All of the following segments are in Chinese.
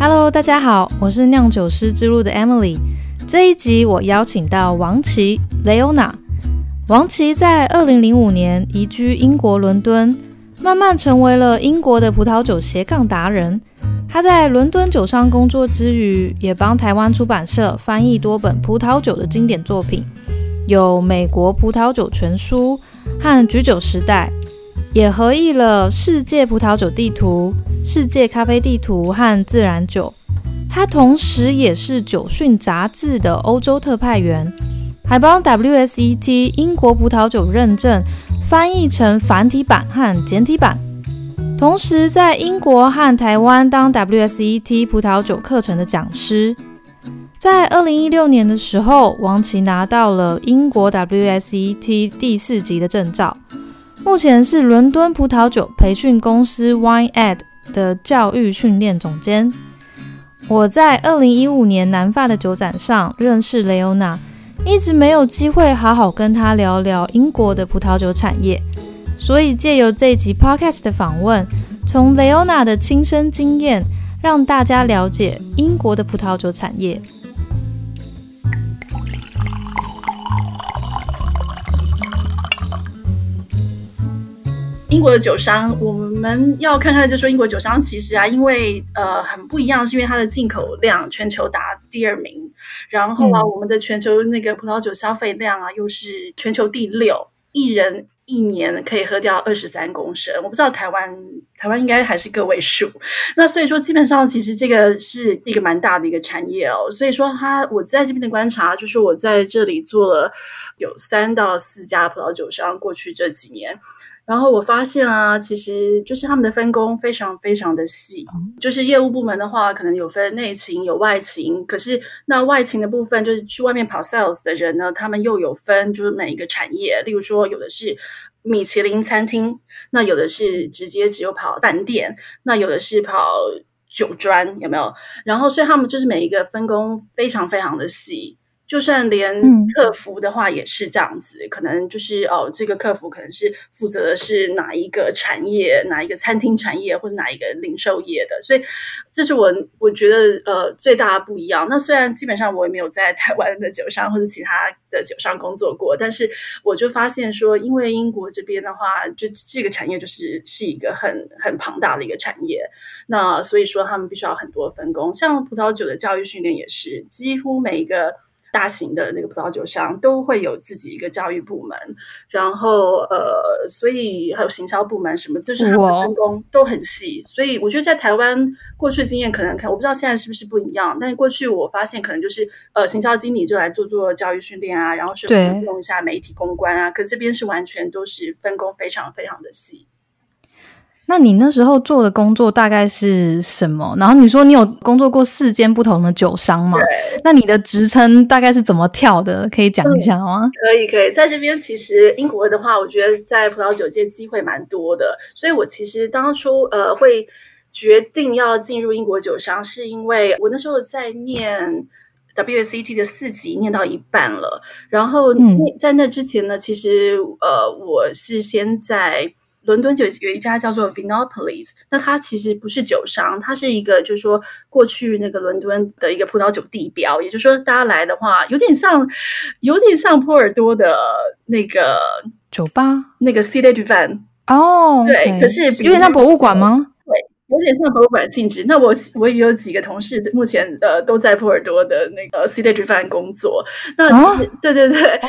Hello，大家好，我是酿酒师之路的 Emily。这一集我邀请到王琦 Leona。王琦在二零零五年移居英国伦敦，慢慢成为了英国的葡萄酒斜杠达人。他在伦敦酒商工作之余，也帮台湾出版社翻译多本葡萄酒的经典作品，有《美国葡萄酒全书》和《举酒时代》。也合译了《世界葡萄酒地图》《世界咖啡地图》和《自然酒》。他同时也是《酒讯》杂志的欧洲特派员，还帮 WSET 英国葡萄酒认证翻译成繁体版和简体版。同时在英国和台湾当 WSET 葡萄酒课程的讲师。在二零一六年的时候，王琦拿到了英国 WSET 第四级的证照。目前是伦敦葡萄酒培训公司 Wine Ed 的教育训练总监。我在二零一五年南法的酒展上认识雷欧娜，一直没有机会好好跟她聊聊英国的葡萄酒产业，所以借由这一集 Podcast 的访问，从雷欧娜的亲身经验，让大家了解英国的葡萄酒产业。英国的酒商，我们要看看，就说英国酒商其实啊，因为呃很不一样，是因为它的进口量全球达第二名，然后啊，我们的全球那个葡萄酒消费量啊又是全球第六，一人一年可以喝掉二十三公升。我不知道台湾，台湾应该还是个位数。那所以说，基本上其实这个是一个蛮大的一个产业哦。所以说，它我在这边的观察，就是我在这里做了有三到四家葡萄酒商，过去这几年。然后我发现啊，其实就是他们的分工非常非常的细。就是业务部门的话，可能有分内勤有外勤。可是那外勤的部分，就是去外面跑 sales 的人呢，他们又有分，就是每一个产业。例如说，有的是米其林餐厅，那有的是直接只有跑饭店，那有的是跑酒庄，有没有？然后所以他们就是每一个分工非常非常的细。就算连客服的话也是这样子，可能就是哦，这个客服可能是负责的是哪一个产业，哪一个餐厅产业，或者哪一个零售业的，所以这是我我觉得呃最大的不一样。那虽然基本上我也没有在台湾的酒商或者其他的酒商工作过，但是我就发现说，因为英国这边的话，就这个产业就是是一个很很庞大的一个产业，那所以说他们必须要很多分工，像葡萄酒的教育训练也是，几乎每一个。大型的那个葡萄酒商都会有自己一个教育部门，然后呃，所以还有行销部门什么，就是他们分工都很细。所以我觉得在台湾过去经验可能看，我不知道现在是不是不一样。但是过去我发现可能就是呃，行销经理就来做做教育训练啊，然后是用一下媒体公关啊。可这边是完全都是分工非常非常的细。那你那时候做的工作大概是什么？然后你说你有工作过四间不同的酒商吗？那你的职称大概是怎么跳的？可以讲一下吗？可以，可以。在这边其实英国的话，我觉得在葡萄酒界机会蛮多的，所以我其实当初呃会决定要进入英国酒商，是因为我那时候在念 WSET 的四级，念到一半了。然后在那之前呢，其实呃我是先在。伦敦就有一家叫做 Vinopolis，那它其实不是酒商，它是一个就是说过去那个伦敦的一个葡萄酒地标，也就是说大家来的话，有点像有点像波尔多的那个酒吧，那个 c i t y d u v a n 哦，对，可是有点像博物馆吗？有点像博物馆性质。那我我也有几个同事，目前呃都在波尔多的那个 C D G 饭工作。那对对对，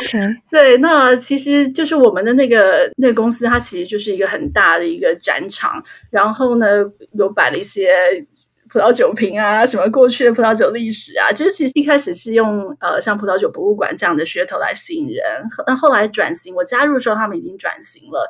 对，那其实就是我们的那个那个公司，它其实就是一个很大的一个展场。然后呢，有摆了一些葡萄酒瓶啊，什么过去的葡萄酒历史啊。就是其实一开始是用呃像葡萄酒博物馆这样的噱头来吸引人。那后来转型，我加入的时候，他们已经转型了。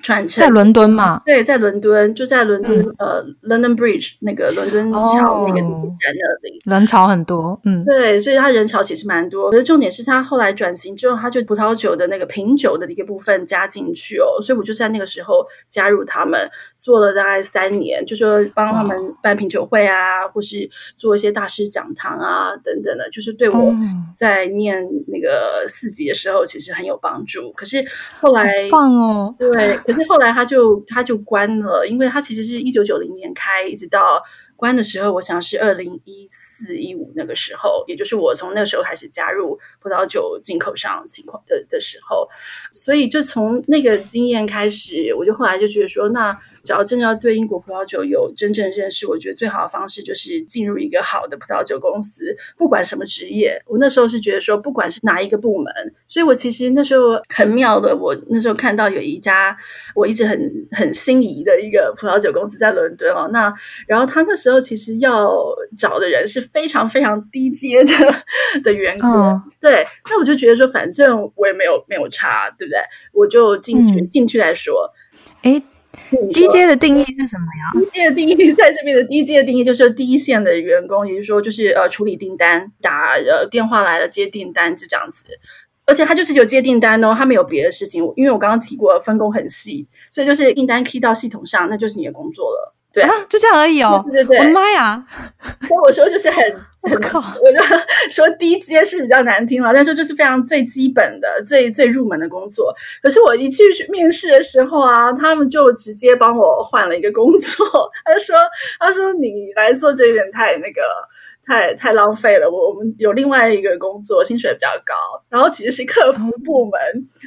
转乘在伦敦嘛？对，在伦敦，就在伦敦呃，London Bridge 那个伦敦桥那个地铁站那里，人潮很多。嗯，对，所以他人潮其实蛮多。可是重点是他后来转型之后，他就葡萄酒的那个品酒的一个部分加进去哦。所以我就在那个时候加入他们，做了大概三年，就说帮他们办品酒会啊，或是做一些大师讲堂啊等等的，就是对我在念那个四级的时候其实很有帮助。可是后来棒哦，对。可是后来他就他就关了，因为他其实是一九九零年开，一直到关的时候，我想是二零一四一五那个时候，也就是我从那时候开始加入葡萄酒进口商情况的的时候，所以就从那个经验开始，我就后来就觉得说，那只要真的要对英国葡萄酒有真正认识，我觉得最好的方式就是进入一个好的葡萄酒公司，不管什么职业。我那时候是觉得说，不管是哪一个部门，所以我其实那时候很妙的，我那时候看到有一家我一直很很心仪的一个葡萄酒公司在伦敦哦，那然后他那时候其实要找的人是非常非常低阶的的员工，对，那我就觉得说，反正我也没有没有差，对不对？我就进去进去来说，哎。低阶的定义是什么呀？低阶的定义在这边的低阶的定义就是第一线的员工，也就是说，就是呃处理订单、打呃电话来了接订单，就这样子。而且他就是有接订单哦，他没有别的事情。因为我刚刚提过分工很细，所以就是订单 key 到系统上，那就是你的工作了。对啊，就这样而已哦。对对对，我的妈呀！所以我说就是很 很，我就说低阶是比较难听了，但是就是非常最基本的、最最入门的工作。可是我一去面试的时候啊，他们就直接帮我换了一个工作。他说：“他说你来做这一点太那个，太太浪费了。我我们有另外一个工作，薪水比较高，然后其实是客服部门。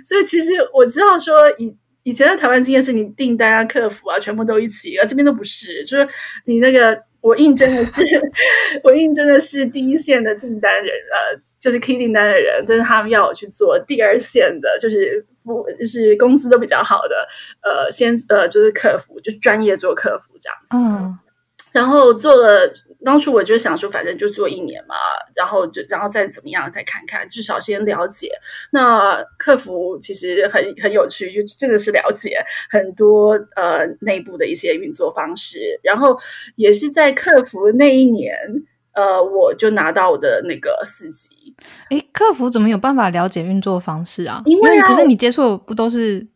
所以其实我知道说以。”以前在台湾经验是你订单啊、客服啊，全部都一起，而这边都不是，就是你那个我应征的是 我应征的是第一线的订单人，呃，就是 key 订单的人，但是他们要我去做第二线的，就是服就是工资都比较好的，呃，先呃就是客服，就专业做客服这样子，嗯，然后做了。当初我就想说，反正就做一年嘛，然后就然后再怎么样再看看，至少先了解。那客服其实很很有趣，就真的是了解很多呃内部的一些运作方式。然后也是在客服那一年，呃，我就拿到我的那个四级。诶，客服怎么有办法了解运作方式啊？因为可是你接触不都是？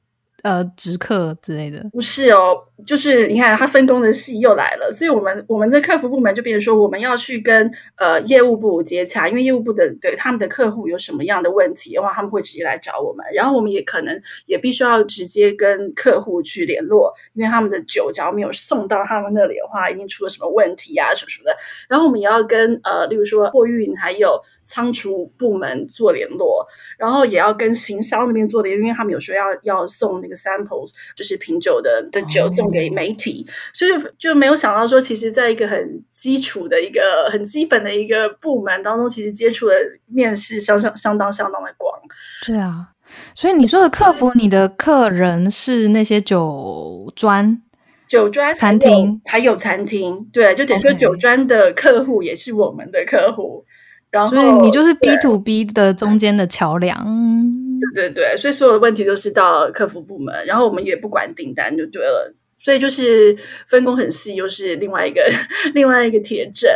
呃，直客之类的不是哦，就是你看他分工的细又来了，所以我们我们的客服部门就变成说，我们要去跟呃业务部接洽，因为业务部的对他们的客户有什么样的问题的话，他们会直接来找我们，然后我们也可能也必须要直接跟客户去联络，因为他们的酒只要没有送到他们那里的话，一定出了什么问题啊什么什么的，然后我们也要跟呃，例如说货运还有。仓储部门做联络，然后也要跟行销那边做联络，因为他们有时候要要送那个 samples，就是品酒的的酒送给媒体，所以就没有想到说，其实在一个很基础的一个很基本的一个部门当中，其实接触的面试相相相当相当的广。对啊，所以你说的客服，你的客人是那些酒专、酒专餐厅，还有餐厅，对，就等于说酒专的客户也是我们的客户。然后所以你就是 B to B 的中间的桥梁，对对对，所以所有的问题都是到客服部门，然后我们也不管订单就对了，所以就是分工很细，又是另外一个 另外一个铁证。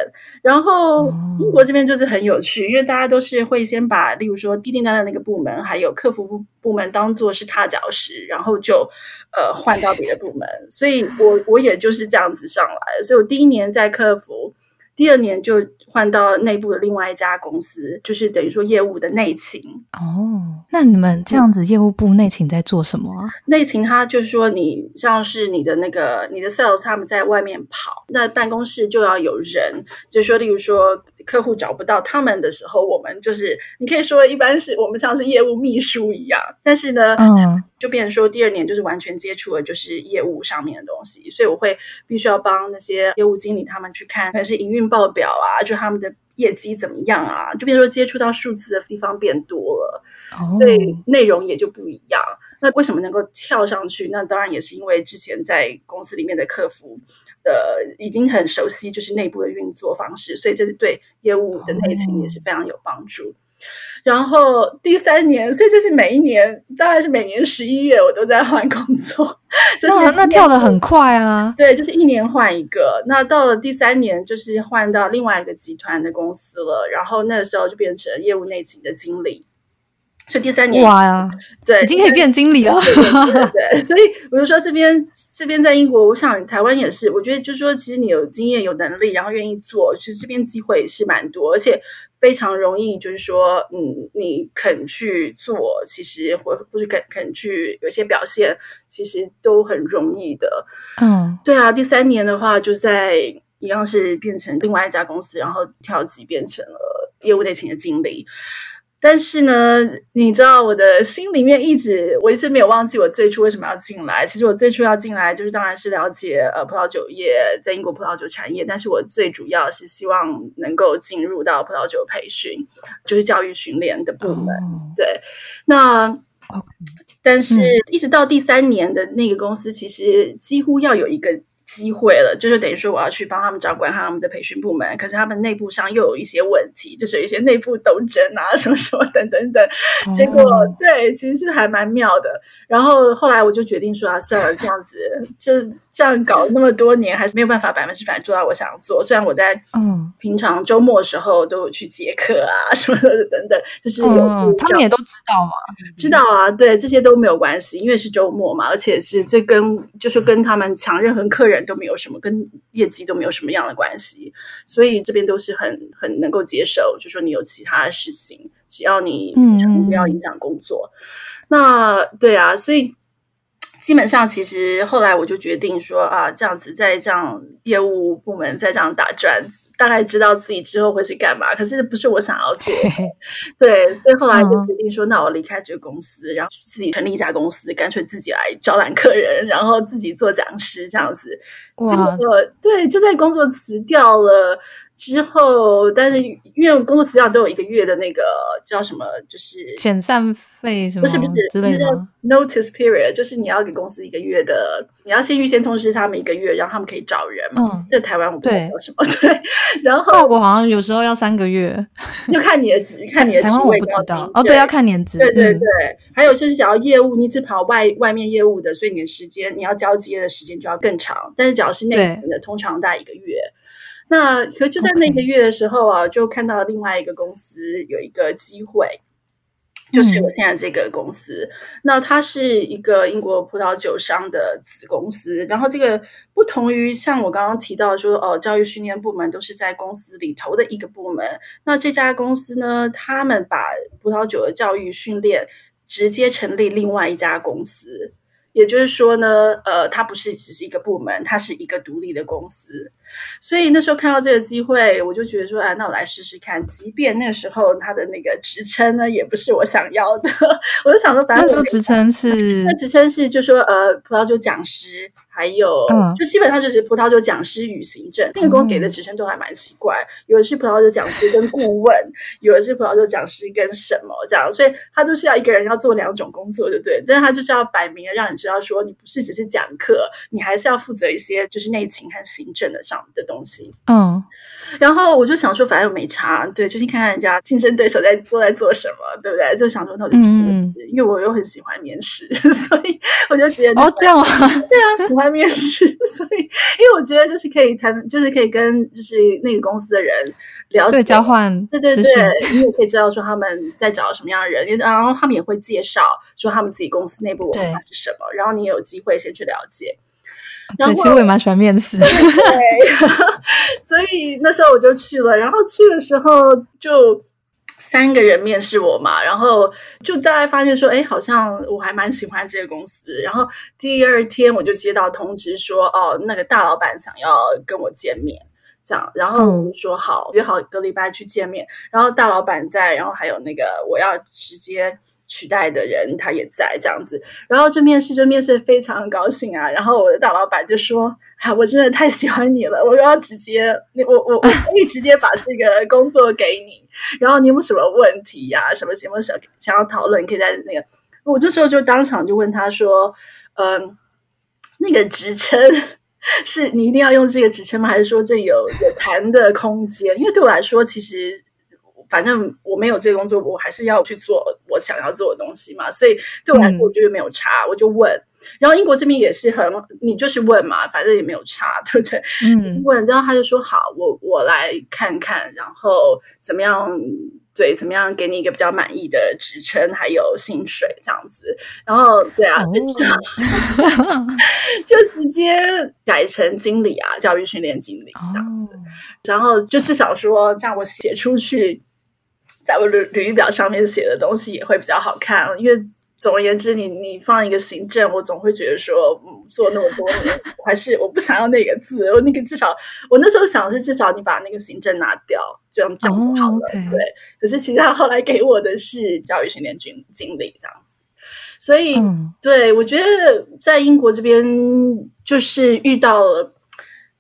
然后英国这边就是很有趣，因为大家都是会先把，例如说订订单的那个部门，还有客服部部门当做是踏脚石，然后就呃换到别的部门。所以我我也就是这样子上来，所以我第一年在客服。第二年就换到内部的另外一家公司，就是等于说业务的内勤。哦，那你们这样子业务部内勤在做什么啊？内勤他就是说，你像是你的那个你的 sales 他们在外面跑，那办公室就要有人，就是说，例如说。客户找不到他们的时候，我们就是你可以说一般是我们像是业务秘书一样，但是呢，嗯，就变成说第二年就是完全接触了就是业务上面的东西，所以我会必须要帮那些业务经理他们去看，可能是营运报表啊，就他们的业绩怎么样啊，就变成说接触到数字的地方变多了，所以内容也就不一样。那为什么能够跳上去？那当然也是因为之前在公司里面的客服。呃，已经很熟悉，就是内部的运作方式，所以这是对业务的内勤也是非常有帮助。然后第三年，所以就是每一年，大概是每年十一月，我都在换工作。那那跳的很快啊！对，就是一年换一个。那到了第三年，就是换到另外一个集团的公司了。然后那个时候就变成业务内勤的经理。所以第三年哇呀，对，已经可以变经理了。对对，所以我就说这边这边在英国，我想台湾也是。我觉得就是说，其实你有经验、有能力，然后愿意做，其实这边机会是蛮多，而且非常容易。就是说，嗯，你肯去做，其实或或是肯肯去有些表现，其实都很容易的。嗯，对啊。第三年的话，就在一样是变成另外一家公司，然后跳级变成了业务内勤的经理。但是呢，你知道我的心里面一直，我一直没有忘记我最初为什么要进来。其实我最初要进来，就是当然是了解呃葡萄酒业在英国葡萄酒产业。但是我最主要是希望能够进入到葡萄酒培训，就是教育训练的部门。对，那但是一直到第三年的那个公司，其实几乎要有一个。机会了，就是等于说我要去帮他们掌管他们的培训部门，可是他们内部上又有一些问题，就是有一些内部斗争啊，什么什么等等等。结果对，其实是还蛮妙的。然后后来我就决定说啊，算了，这样子就这样搞那么多年，还是没有办法百分之百做到我想做。虽然我在嗯平常周末的时候都有去接客啊什么的等等，就是有他们也都知道嘛，知道啊，对这些都没有关系，因为是周末嘛，而且是这跟就是跟他们抢任何客人。都没有什么跟业绩都没有什么样的关系，所以这边都是很很能够接受，就说你有其他的事情，只要你不要影响工作。那对啊，所以。基本上，其实后来我就决定说啊，这样子在这样业务部门再这样打转，大概知道自己之后会是干嘛。可是不是我想要做，对，所以后来就决定说，那我离开这个公司，然后自己成立一家公司，干脆自己来招揽客人，然后自己做讲师这样子。哇，对，就在工作辞掉了。之后，但是因为工作辞掉都有一个月的那个叫什么，就是遣散费什么，不是不是之类的 notice period，就是你要给公司一个月的，你要先预先通知他们一个月，然后他们可以找人嘛。嗯，在台湾我不知道什么，对。然后法国好像有时候要三个月，就看你的 看你的台湾我不知道哦，对，要看年资。对对对，还有就是想要业务，你只跑外外面业务的，所以你的时间你要交接的时间就要更长。但是只要是内部的，通常大概一个月。那可就在那个月的时候啊，就看到另外一个公司有一个机会，就是我现在这个公司。那它是一个英国葡萄酒商的子公司，然后这个不同于像我刚刚提到说哦，教育训练部门都是在公司里头的一个部门。那这家公司呢，他们把葡萄酒的教育训练直接成立另外一家公司，也就是说呢，呃，它不是只是一个部门，它是一个独立的公司。所以那时候看到这个机会，我就觉得说，哎，那我来试试看。即便那个时候他的那个职称呢，也不是我想要的，我就想说，反正说职称是，那职称是就说，呃，葡萄酒讲师。还有，就基本上就是葡萄酒讲师与行政。那个公司给的职称都还蛮奇怪，有的是葡萄酒讲师跟顾问，有的是葡萄酒讲师跟什么这样，所以他都是要一个人要做两种工作，对不对？但是他就是要摆明了让你知道，说你不是只是讲课，你还是要负责一些就是内勤和行政的上的东西。嗯，然后我就想说，反正没差，对，就去看看人家竞争对手在都在做什么，对不对？就想说那我就去面试，因为我又很喜欢面试，所以我就觉得哦这样啊，对啊，喜欢。面试，所以因为我觉得就是可以谈，就是可以跟就是那个公司的人聊，对交换，对对对，你也可以知道说他们在找什么样的人，然后他们也会介绍说他们自己公司内部文化是什么，然后你也有机会先去了解。对，其实我也蛮喜欢面试，对，所以那时候我就去了，然后去的时候就。三个人面试我嘛，然后就大概发现说，哎，好像我还蛮喜欢这个公司。然后第二天我就接到通知说，哦，那个大老板想要跟我见面，这样，然后我说好，约好一个礼拜去见面。然后大老板在，然后还有那个我要直接。取代的人他也在这样子，然后就面试就面试非常高兴啊，然后我的大老板就说：“啊，我真的太喜欢你了，我要直接，我我我可以直接把这个工作给你，然后你有什么问题呀？什么什么想想要讨论，可以在那个，我这时候就当场就问他说：，嗯，那个职称是你一定要用这个职称吗？还是说这有有谈的空间？因为对我来说，其实。”反正我没有这个工作，我还是要去做我想要做的东西嘛。所以对我来说，我觉得没有差，我就问。然后英国这边也是很，你就是问嘛，反正也没有差，对不对？嗯，问，然后他就说好，我我来看看，然后怎么样？对，怎么样给你一个比较满意的职称，还有薪水这样子。然后对啊，就直接改成经理啊，教育训练经理这样子。然后就至少说，这样我写出去。在我履履历表上面写的东西也会比较好看，因为总而言之，你你放一个行政，我总会觉得说，嗯，做那么多年，还是我不想要那个字。我那个至少，我那时候想的是，至少你把那个行政拿掉，这样这样就好了。对。可是其实他后来给我的是教育训练经经理这样子，所以对我觉得在英国这边就是遇到了。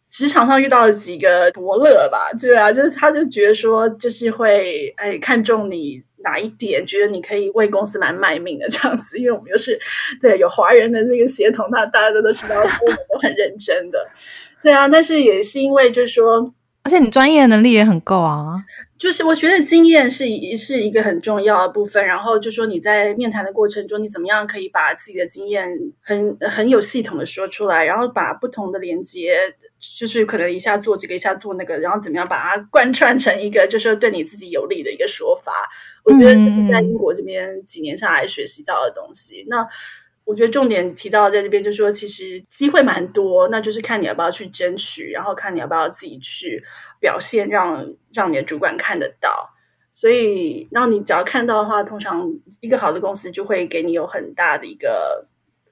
职场上遇到了几个伯乐吧，对啊，就是他就觉得说，就是会哎看中你哪一点，觉得你可以为公司来卖命的这样子，因为我们又是对有华人的那个协同，他大家都都知道，我们都很认真的，对啊，但是也是因为就是说，而且你专业能力也很够啊。就是我觉得经验是是一个很重要的部分，然后就说你在面谈的过程中，你怎么样可以把自己的经验很很有系统的说出来，然后把不同的连接，就是可能一下做这个，一下做那个，然后怎么样把它贯穿成一个就是对你自己有利的一个说法。我觉得这是在英国这边几年下来学习到的东西。那。我觉得重点提到在这边，就是说其实机会蛮多，那就是看你要不要去争取，然后看你要不要自己去表现，让让你的主管看得到。所以，然后你只要看到的话，通常一个好的公司就会给你有很大的一个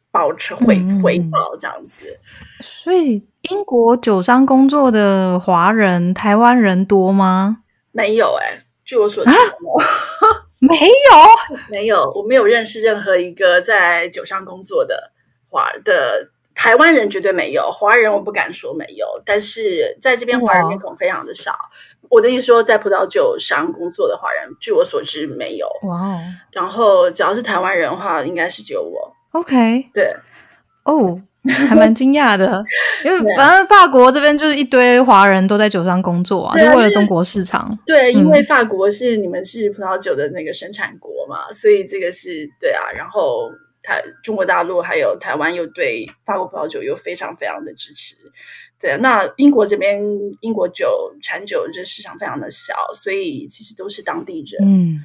保持回回报这样子。所以，英国酒商工作的华人、台湾人多吗？没有哎，据我所知。没有，没有，我没有认识任何一个在酒商工作的华的台湾人，绝对没有。华人我不敢说没有，但是在这边华人面孔非常的少。我的意思说，在葡萄酒商工作的华人，据我所知没有。哇哦，然后只要是台湾人的话，应该是只有我。OK，对，哦。还蛮惊讶的，因为反正法国这边就是一堆华人都在酒商工作啊，就为了中国市场。对，因为法国是你们是葡萄酒的那个生产国嘛，所以这个是对啊。然后台中国大陆还有台湾又对法国葡萄酒又非常非常的支持。对啊，那英国这边英国酒产酒这市场非常的小，所以其实都是当地人。嗯。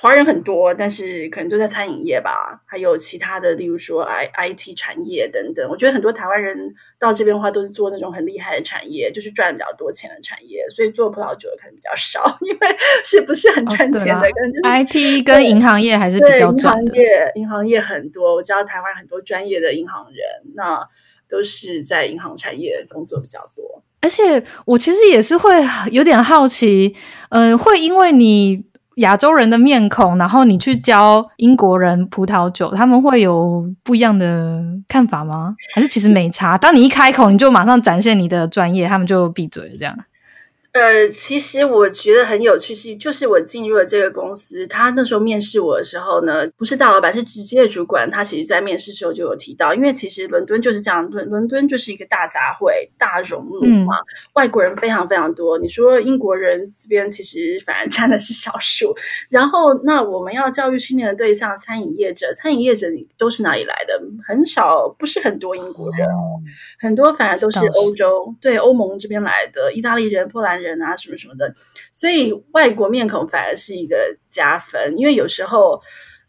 华人很多，但是可能都在餐饮业吧，还有其他的，例如说 I I T 产业等等。我觉得很多台湾人到这边的话，都是做那种很厉害的产业，就是赚比较多钱的产业。所以做葡萄酒的可能比较少，因为是不是很赚钱的？可能 I T 跟银行业还是比较赚的。银行业，银行业很多，我知道台湾很多专业的银行人，那都是在银行产业工作比较多。而且我其实也是会有点好奇，嗯，会因为你。亚洲人的面孔，然后你去教英国人葡萄酒，他们会有不一样的看法吗？还是其实没差？当你一开口，你就马上展现你的专业，他们就闭嘴了，这样。呃，其实我觉得很有趣，是就是我进入了这个公司，他那时候面试我的时候呢，不是大老板，是直接的主管。他其实，在面试时候就有提到，因为其实伦敦就是这样，伦伦敦就是一个大杂烩、大熔炉嘛，外国人非常非常多。你说英国人这边其实反而占的是少数。然后，那我们要教育训练的对象，餐饮业者，餐饮业者都是哪里来的？很少，不是很多英国人，很多反而都是欧洲，对欧盟这边来的，意大利人、波兰人。人啊，什么什么的，所以外国面孔反而是一个加分，因为有时候，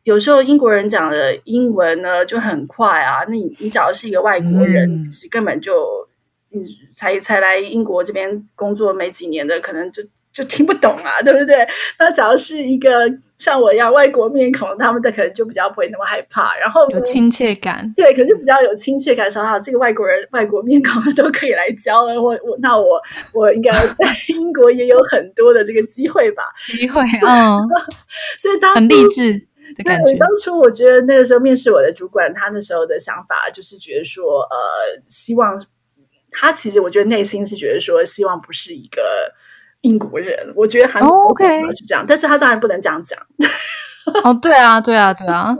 有时候英国人讲的英文呢就很快啊，那你你只要是一个外国人，其实根本就你才才来英国这边工作没几年的，可能就。就听不懂啊，对不对？那只要是一个像我一样外国面孔，他们的可能就比较不会那么害怕，然后有亲切感。对，可是比较有亲切感，说哈，这个外国人、外国面孔都可以来教了。我我那我我应该在英国也有很多的这个机会吧？机会，嗯。所以当很励志的感觉。当初我觉得那个时候面试我的主管，他那时候的想法就是觉得说，呃，希望他其实我觉得内心是觉得说，希望不是一个。英国人，我觉得韩国 OK 是这样，但是他当然不能这样讲。哦，对啊，对啊，对啊，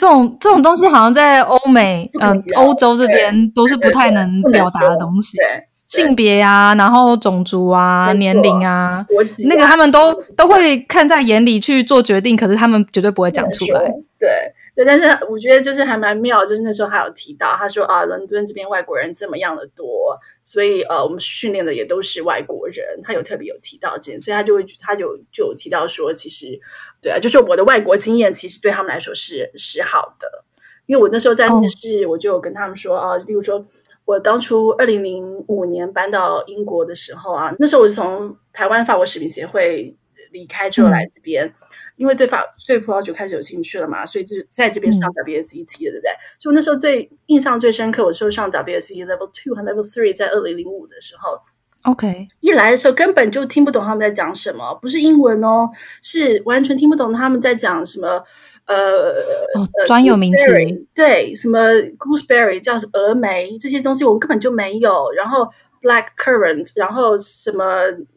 这种这种东西好像在欧美，嗯，欧洲这边都是不太能表达的东西。性别啊，然后种族啊，年龄啊，那个他们都都会看在眼里去做决定，可是他们绝对不会讲出来。对。对，但是我觉得就是还蛮妙，就是那时候还有提到，他说啊，伦敦这边外国人这么样的多，所以呃，我们训练的也都是外国人。他有特别有提到这点，所以他就会他就就有提到说，其实对啊，就是我的外国经验其实对他们来说是是好的，因为我那时候在面试，我就有跟他们说啊，例如说我当初二零零五年搬到英国的时候啊，那时候我是从台湾法国食品协会离开之后来这边。因为对法对葡萄酒开始有兴趣了嘛，所以就在这边上 WSET 了，对不对？所以我那时候最印象最深刻，我是上 WSET Level Two 和 Level Three，在二零零五的时候。OK，一来的时候根本就听不懂他们在讲什么，不是英文哦，是完全听不懂他们在讲什么。呃，专有名词对，什么 gooseberry 叫什么峨眉这些东西，我们根本就没有。然后 black currant，然后什么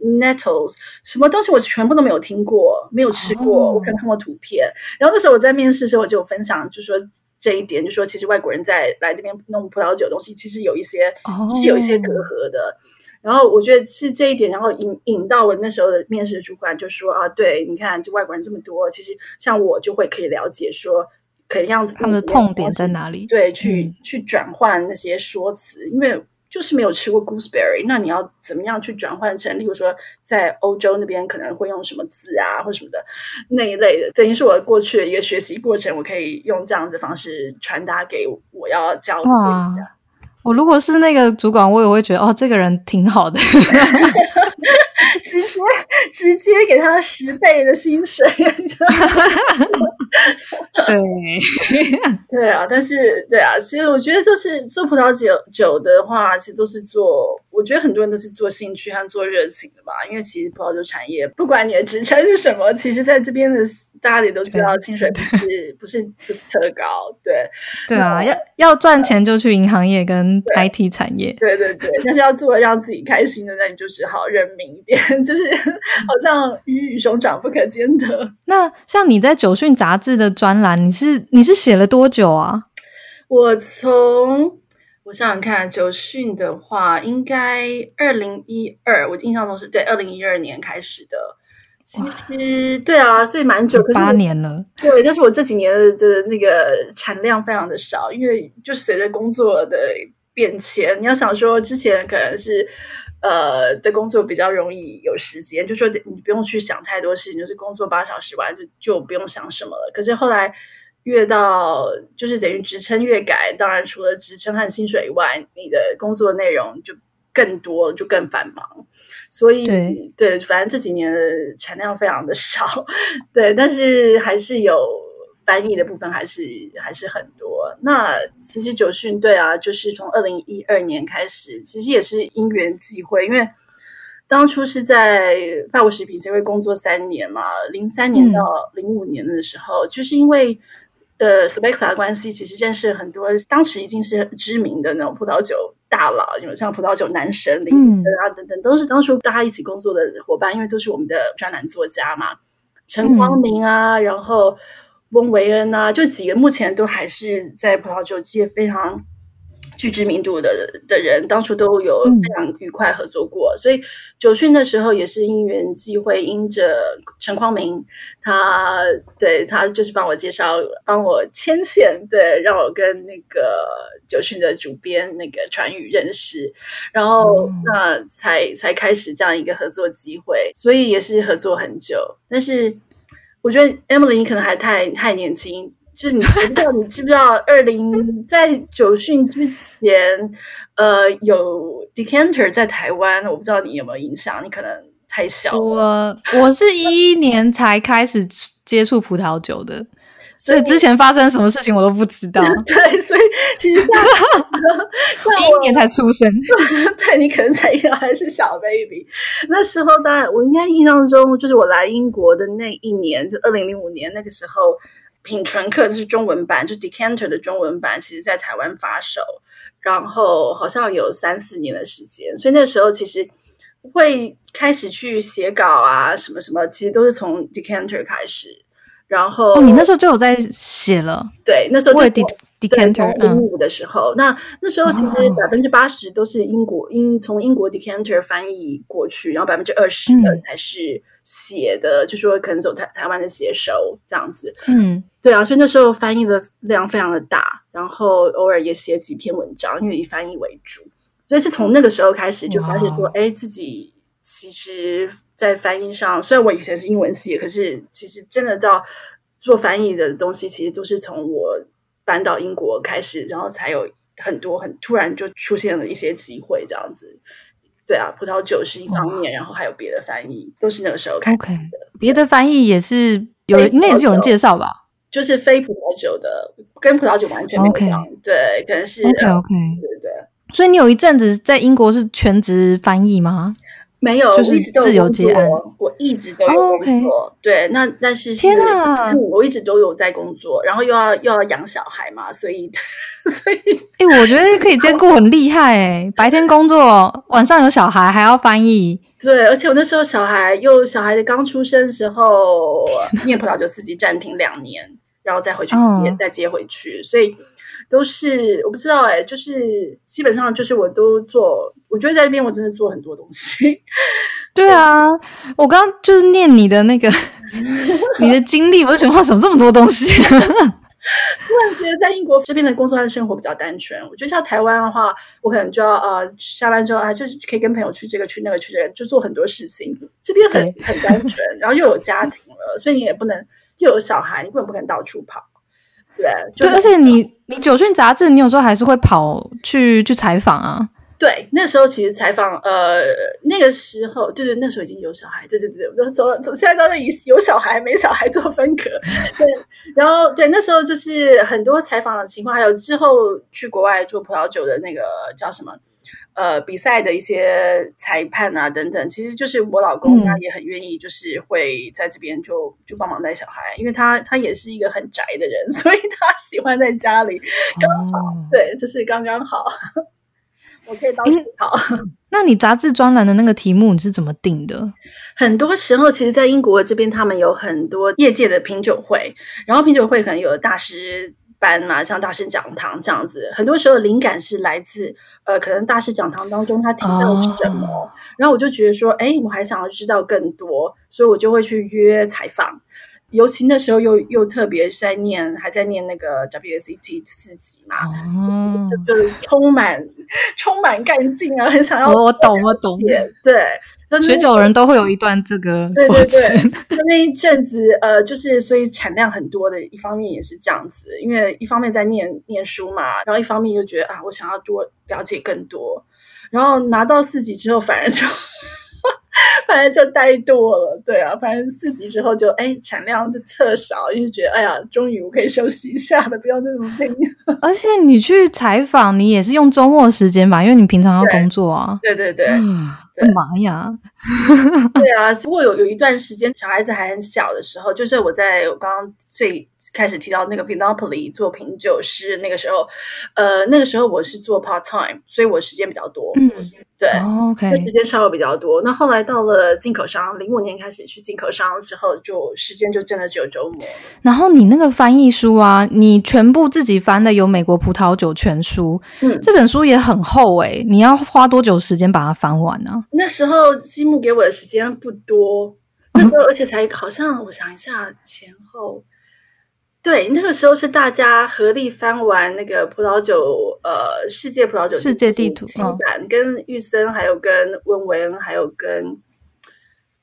nettles，什么东西我全部都没有听过，没有吃过，我可能看过图片。然后那时候我在面试的时候，我就分享，就说这一点，就说其实外国人在来这边弄葡萄酒的东西，其实有一些是有一些隔阂的。然后我觉得是这一点，然后引引到我那时候的面试主管就说啊，对，你看，就外国人这么多，其实像我就会可以了解说，可以样子他们的痛点在哪里？对，去去转换那些说辞，因为就是没有吃过 gooseberry，那你要怎么样去转换成，例如说在欧洲那边可能会用什么字啊，或什么的那一类的，等于是我过去的一个学习过程，我可以用这样子方式传达给我要教的。我如果是那个主管，我也会觉得哦，这个人挺好的，直接直接给他十倍的薪水。对，对啊，但是对啊，其实我觉得就是做葡萄酒酒的话，其实都是做，我觉得很多人都是做兴趣和做热情的吧。因为其实葡萄酒产业，不管你的职称是什么，其实在这边的大家也都知道，薪水不是不是特高。对，对啊，要要赚钱就去银行业跟 IT 产业。对对对，但是要做让自己开心的，那你就只好认命一点，就是 好像鱼与熊掌不可兼得。那像你在九讯杂志的专栏。你是你是写了多久啊？我从我想想看，九训的话，应该二零一二，我印象中是对二零一二年开始的。其实对啊，所以蛮久，八年了。对，但是我这几年的那个产量非常的少，因为就随着工作的变迁，你要想说之前可能是呃的工作比较容易有时间，就说你不用去想太多事情，就是工作八小时完就就不用想什么了。可是后来。越到就是等于职称越改，当然除了职称和薪水以外，你的工作内容就更多了，就更繁忙。所以对，反正这几年的产量非常的少，对，但是还是有翻译的部分，还是还是很多。那其实九训对啊，就是从二零一二年开始，其实也是因缘际会，因为当初是在法国食品协会工作三年嘛，零三年到零五年的时候，就是因为。呃 s p e x a 的关系其实认识很多，当时已经是知名的那种葡萄酒大佬，有像葡萄酒男神林啊等等，都是当初大家一起工作的伙伴，因为都是我们的专栏作家嘛，陈光明啊，然后翁维恩啊，就几个目前都还是在葡萄酒界非常。具知名度的的人，当初都有非常愉快合作过，所以九训的时候也是因缘际会，因着陈匡明，他对他就是帮我介绍，帮我牵线，对，让我跟那个九训的主编那个传宇认识，然后那才才开始这样一个合作机会，所以也是合作很久。但是我觉得 Emily 你可能还太太年轻。就是你 不知道，你知不知道？二零在九训之前，呃，有 Decanter 在台湾，我不知道你有没有印象？你可能太小。我我是一一年才开始接触葡萄酒的，所以之前发生什么事情我都不知道。对，所以其实 第一年才出生，对你可能才一个还是小 baby。那时候，当然我应该印象中，就是我来英国的那一年，就二零零五年那个时候。品纯客就是中文版，就 Decanter 的中文版，其实在台湾发售，然后好像有三四年的时间，所以那时候其实会开始去写稿啊，什么什么，其实都是从 Decanter 开始。然后哦，你那时候就有在写了，对，那时候在 Decanter 零五的时候，那那时候其实百分之八十都是英国英从英国 Decanter 翻译过去，然后百分之二十的才是。写的就说可能走台台湾的写手这样子，嗯，对啊，所以那时候翻译的量非常的大，然后偶尔也写几篇文章，因为以翻译为主，所以是从那个时候开始就发现说，哎，自己其实，在翻译上，虽然我以前是英文系，可是其实真的到做翻译的东西，其实都是从我搬到英国开始，然后才有很多很突然就出现了一些机会这样子。对啊，葡萄酒是一方面，然后还有别的翻译，都是那个时候开始的。别的翻译也是有人应该也是有人介绍吧？就是非葡萄酒的，跟葡萄酒完全没关。对，可能是 OK OK，对对。所以你有一阵子在英国是全职翻译吗？没有，就是自由接案。我一直都有工作，对，那但是天啊，我一直都有在工作，然后又要又要养小孩嘛，所以 所以，哎，我觉得可以兼顾很厉害哎，白天工作，晚上有小孩还要翻译。对，而且我那时候小孩又小孩刚出生的时候，念葡萄酒四级暂停两年，然后再回去也再接回去，所以。都是我不知道哎，就是基本上就是我都做，我觉得在那边我真的做很多东西。对啊，我刚刚就是念你的那个 你的经历，我就觉得哇，怎么这么多东西？突然觉得在英国这边的工作和生活比较单纯。我觉得像台湾的话，我可能就要呃下班之后啊，就是可以跟朋友去这个去那个去这个，就做很多事情。这边很很单纯，然后又有家庭了，所以你也不能又有小孩，你根本不可能到处跑。对，对，而且你你《九讯》杂志，你有时候还是会跑去去采访啊。对，那时候其实采访，呃，那个时候，对对，那时候已经有小孩，对对对，我走走，现在都是以有小孩没小孩做分隔。对，然后对，那时候就是很多采访的情况，还有之后去国外做葡萄酒的那个叫什么？呃，比赛的一些裁判啊，等等，其实就是我老公他也很愿意，就是会在这边就就帮忙带小孩，因为他他也是一个很宅的人，所以他喜欢在家里，刚好对，就是刚刚好，我可以当好。那你杂志专栏的那个题目你是怎么定的？很多时候，其实，在英国这边，他们有很多业界的品酒会，然后品酒会可能有大师。班嘛，像大师讲堂这样子，很多时候灵感是来自呃，可能大师讲堂当中他提到什么，然后我就觉得说，哎，我还想要知道更多，所以我就会去约采访。尤其那时候又又特别在念，还在念那个 WSET 四级嘛，就就是充满充满干劲啊，很想要。我懂，我懂。对。学酒人都会有一段这个对对对，那一阵子呃，就是所以产量很多的，一方面也是这样子，因为一方面在念念书嘛，然后一方面又觉得啊，我想要多了解更多，然后拿到四级之后，反而就。反正就怠惰了，对啊，反正四级之后就哎产量就特少，因为觉得哎呀，终于我可以休息一下了，不要那种拼。而且你去采访，你也是用周末时间吧？因为你平常要工作啊。对对对，妈呀！对啊，不过有有一段时间小孩子还很小的时候，就是我在我刚刚最开始提到那个 Pinopoly 做品酒师那个时候，呃，那个时候我是做 part time，所以我时间比较多。嗯。对，OK，时间稍微比较多。那后来到了进口商，零五年开始去进口商之后，就时间就真的只有周末。然后你那个翻译书啊，你全部自己翻的有《美国葡萄酒全书》，嗯，这本书也很厚诶，你要花多久时间把它翻完呢？那时候积木给我的时间不多，那时候而且才好像我想一下前后。对，那个时候是大家合力翻完那个葡萄酒，呃，世界葡萄酒世界地图新版，跟玉森，还有跟温维恩，还有跟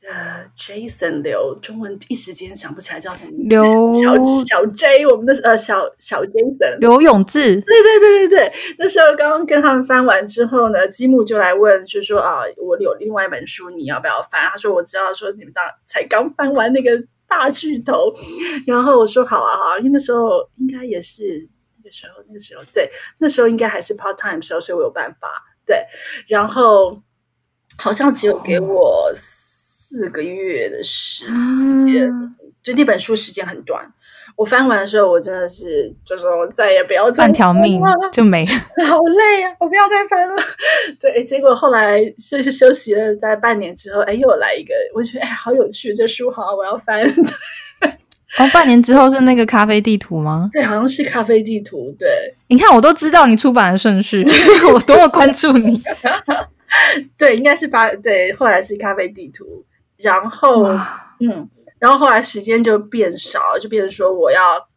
呃 Jason 刘，中文一时间想不起来叫什么刘小小 J，我们的呃小小 Jason 刘永志，对对对对对，那时候刚刚跟他们翻完之后呢，积木就来问，就说啊，我有另外一本书，你要不要翻？他说我知道，说你们当才刚翻完那个。大巨头，然后我说好啊好啊，因为那时候应该也是那个时候，那个时候对，那时候应该还是 part time 时候，所以我有办法对，然后好像只有给我四个月的时间，就那本书时间很短。我翻完的时候，我真的是就说我再也不要再半条命就没了，好累啊！我不要再翻了。对，结果后来休息休息了，在半年之后，哎，又来一个，我觉得哎，好有趣，这书好，我要翻。哦，半年之后是那个咖啡地图吗？对，好像是咖啡地图。对，你看，我都知道你出版的顺序，我多么关注你。对，应该是发对，后来是咖啡地图，然后嗯。然后后来时间就变少，就变成说我要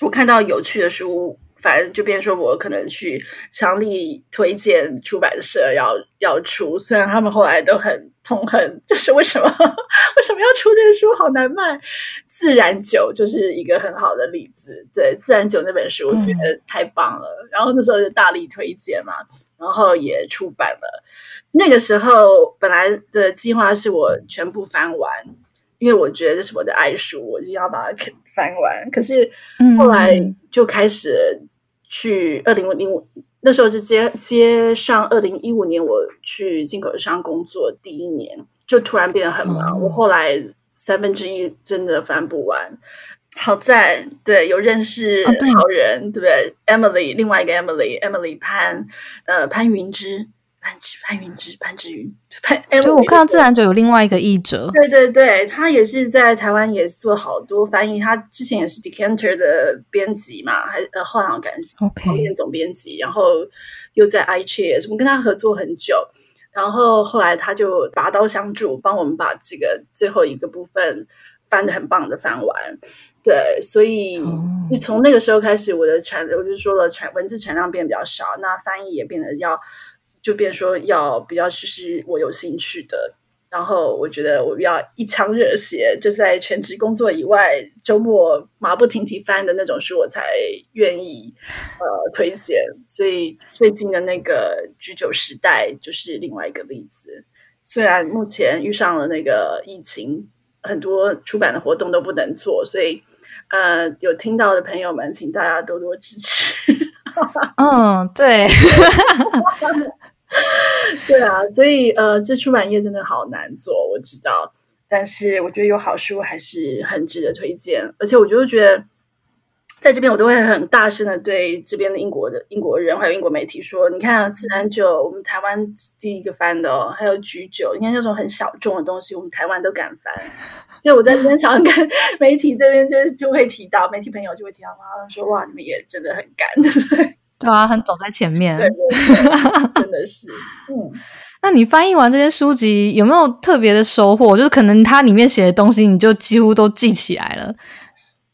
我看到有趣的书，反正就变成说我可能去强力推荐出版社要要出，虽然他们后来都很痛恨，就是为什么 为什么要出这个书，好难卖。自然酒就是一个很好的例子，对自然酒那本书我觉得太棒了，然后那时候就大力推荐嘛，然后也出版了。那个时候本来的计划是我全部翻完。因为我觉得这是我的爱书，我就要把它翻完。可是后来就开始去二零零五，那时候是接接上二零一五年我去进口商工作第一年，就突然变得很忙。我后来三分之一真的翻不完。好在对有认识好人，对不对？Emily，另外一个 Emily，Emily 潘，呃，潘云之。潘潘云之潘之云，潘就我看到自然就有另外一个译者，对对对，他也是在台湾也做好多翻译，他之前也是 Decanter 的编辑嘛，还呃后来感觉 OK 总编辑，然后又在 iCheers，我们跟他合作很久，然后后来他就拔刀相助，帮我们把这个最后一个部分翻的很棒的翻完，对，所以就从那个时候开始，我的产我就说了产文字产量变比较少，那翻译也变得要。就变说要比较是我有兴趣的，然后我觉得我要一腔热血，就在全职工作以外，周末马不停蹄翻的那种书，我才愿意呃推荐。所以最近的那个《居酒时代》就是另外一个例子。虽然目前遇上了那个疫情，很多出版的活动都不能做，所以呃，有听到的朋友们，请大家多多支持。嗯，对。对啊，所以呃，这出版业真的好难做，我知道。但是我觉得有好书还是很值得推荐，而且我就觉得在这边我都会很大声的对这边的英国的英国人还有英国媒体说：，你看自然酒，我们台湾第一个翻的哦，还有菊酒，你看那种很小众的东西，我们台湾都敢翻。所以我在这边常跟媒体这边就就会提到，媒体朋友就会提到，哇，说哇，你们也真的很敢，对不对？对啊，很走在前面，对 真的是。嗯，那你翻译完这些书籍，有没有特别的收获？就是可能它里面写的东西，你就几乎都记起来了。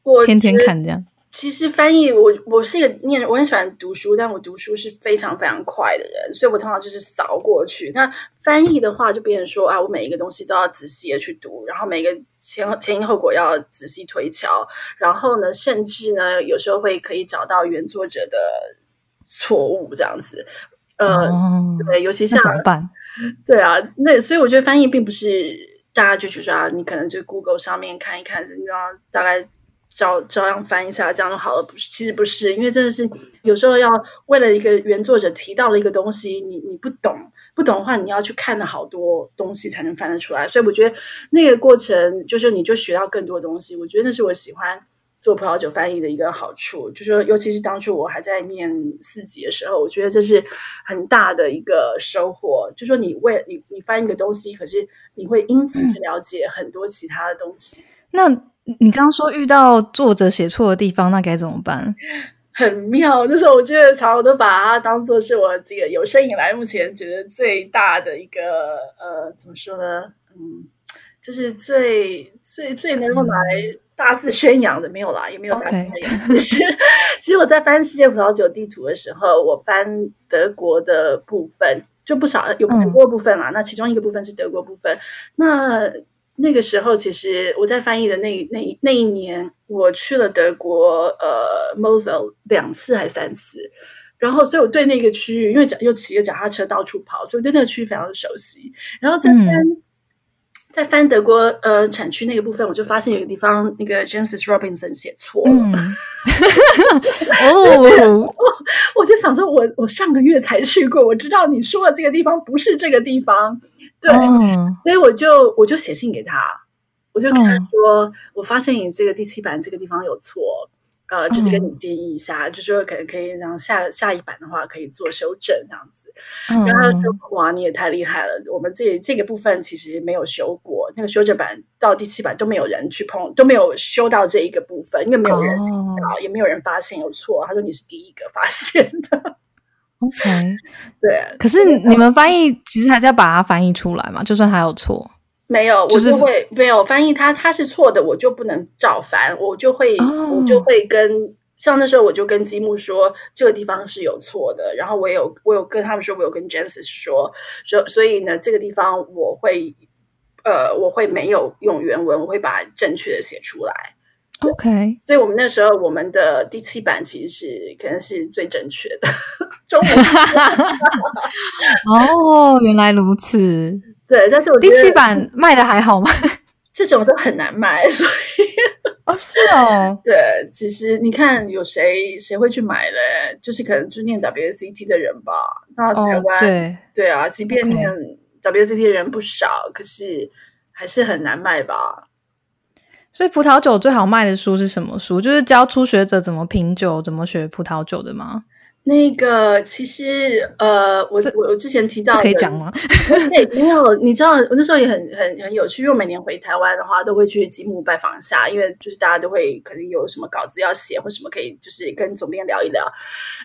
我天天看这样。其实翻译，我我是一个念，我很喜欢读书，但我读书是非常非常快的人，所以我通常就是扫过去。那翻译的话，就别人说啊，我每一个东西都要仔细的去读，然后每一个前前因后果要仔细推敲，然后呢，甚至呢，有时候会可以找到原作者的。错误这样子，呃，对，尤其像怎么办？对啊，那所以我觉得翻译并不是大家就觉得啊，你可能就 Google 上面看一看，你知道大概照照样翻一下，这样就好了。不是，其实不是，因为真的是有时候要为了一个原作者提到了一个东西，你你不懂不懂的话，你要去看了好多东西才能翻得出来。所以我觉得那个过程就是你就学到更多东西。我觉得那是我喜欢。做葡萄酒翻译的一个好处，就是说，尤其是当初我还在念四级的时候，我觉得这是很大的一个收获。就说你为你你翻译一个东西，可是你会因此去了解很多其他的东西。那你刚刚说遇到作者写错的地方，那该怎么办？很妙，那时候我觉得常常都把它当做是我这个有生以来目前觉得最大的一个呃，怎么说呢？嗯，就是最最最能够拿来。大肆宣扬的没有啦，也没有大肆宣扬。其 实，其实我在翻世界葡萄酒地图的时候，我翻德国的部分就不少，有很多部分啦。那其中一个部分是德国部分。那那个时候，其实我在翻译的那那那一年，我去了德国，呃，Mosel 两次还是三次。然后，所以我对那个区域，因为又骑着脚踏车到处跑，所以对那个区域非常的熟悉。然后在翻。在翻德国呃产区那个部分，我就发现有个地方那个 Jensis Robinson 写错了。哦，我就想说，我我上个月才去过，我知道你说的这个地方不是这个地方，对，所以我就我就写信给他，我就跟他说，我发现你这个第七版这个地方有错。呃，就是跟你建议一下，就说可能可以让下下一版的话可以做修正这样子。然后他说：“哇，你也太厉害了！我们这这个部分其实没有修过，那个修正版到第七版都没有人去碰，都没有修到这一个部分，因为没有人听到，也没有人发现有错。他说你是第一个发现的。OK，对。可是你们翻译其实还是要把它翻译出来嘛，就算它有错。”没有，我就会没有翻译他，他是错的，我就不能照翻，我就会我就会跟像那时候我就跟积木说这个地方是有错的，然后我有我有跟他们说，我有跟 j a n c e s 说，所所以呢这个地方我会呃我会没有用原文，我会把正确的写出来。OK，所以我们那时候我们的第七版其实是可能是最正确的 中文。哦，原来如此。对，但是我第七版卖的还好吗？这种都很难卖，所以 哦是哦，对，其实你看有谁谁会去买嘞？就是可能就念 WCT 的人吧。那台湾、对对啊，即便念 WCT 的人不少，可是还是很难卖吧？所以葡萄酒最好卖的书是什么书？就是教初学者怎么品酒、怎么学葡萄酒的吗？那个其实呃，我我我之前提到可以讲吗？对，没有，你知道，我那时候也很很很有趣，因为我每年回台湾的话，都会去积木拜访一下，因为就是大家都会可能有什么稿子要写，或什么可以就是跟总编聊一聊。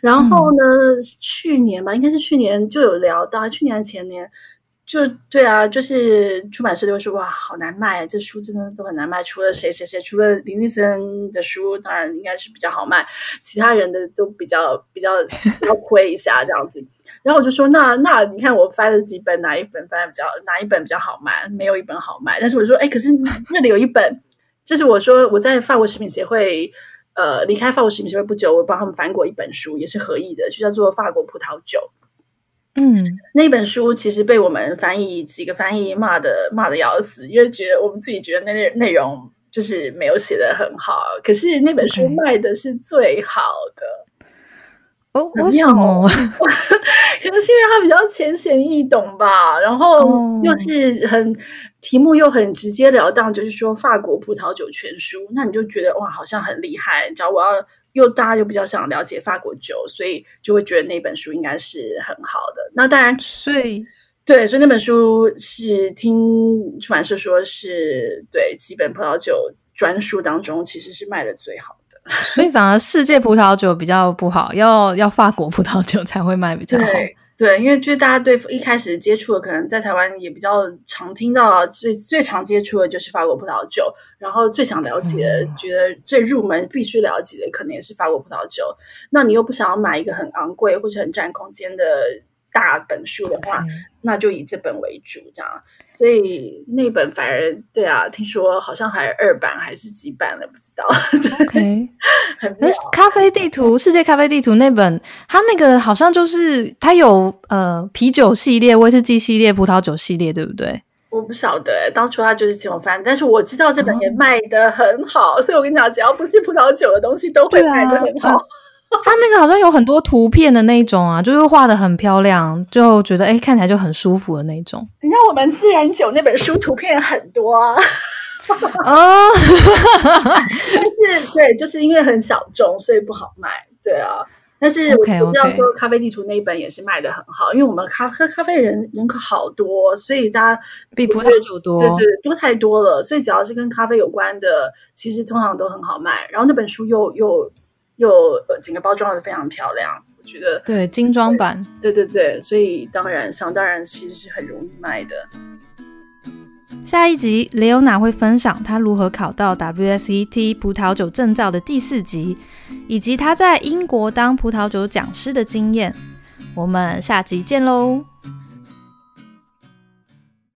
然后呢，去年吧，应该是去年就有聊到，去年还是前年。就对啊，就是出版社都会说哇，好难卖，这书真的都很难卖。除了谁谁谁，除了林玉森的书，当然应该是比较好卖，其他人的都比较比较 要亏一下这样子。然后我就说，那那你看我翻了几本，哪一本翻的比较哪一本比较好卖？没有一本好卖。但是我说，哎，可是那里有一本，就是我说我在法国食品协会，呃，离开法国食品协会不久，我帮他们翻过一本书，也是合意的，就叫做《法国葡萄酒》。嗯，那本书其实被我们翻译几个翻译骂的骂的要死，因为觉得我们自己觉得那内内容就是没有写的很好，可是那本书卖的是最好的。哦，很为什么？可能是因为它比较浅显易懂吧，然后哦又是很、题目又很直截了当，就是说法国葡萄酒全书，那你就觉得哇，好像很厉害。只要我要又大家又比较想了解法国酒，所以就会觉得那本书应该是很好的。那当然，所以对，所以那本书是听出版社说是对基本葡萄酒专书当中，其实是卖的最好的。所以反而世界葡萄酒比较不好，要要法国葡萄酒才会卖比较好。对对，因为就是大家对一开始接触的，可能在台湾也比较常听到，最最常接触的就是法国葡萄酒，然后最想了解觉得最入门必须了解的，可能也是法国葡萄酒。那你又不想要买一个很昂贵或者很占空间的大本书的话，那就以这本为主，这样。所以那本反而对啊，听说好像还二版还是几版了，不知道。OK，很 妙可是咖啡地图、世界咖啡地图那本，它那个好像就是它有呃啤酒系列、威士忌系列、葡萄酒系列，对不对？我不晓得，当初他就是这种翻，但是我知道这本也哦卖的很好，所以我跟你讲，只要不是葡萄酒的东西都会卖的很好。它那个好像有很多图片的那一种啊，就是画的很漂亮，就觉得哎看起来就很舒服的那种。你看我们自然酒那本书图片很多啊，啊，但是对，就是因为很小众，所以不好卖。对啊，但是我我知道说咖啡地图那一本也是卖的很好，因为我们咖喝咖啡人人口好多，所以大家比葡萄酒多。对对多太多了，所以只要是跟咖啡有关的，其实通常都很好卖。然后那本书又又又呃整个包装的非常漂亮，我觉得对精装版。对对对，所以当然想当然其实是很容易卖的。下一集，雷欧娜会分享她如何考到 WSET 葡萄酒证照的第四集，以及她在英国当葡萄酒讲师的经验。我们下集见喽！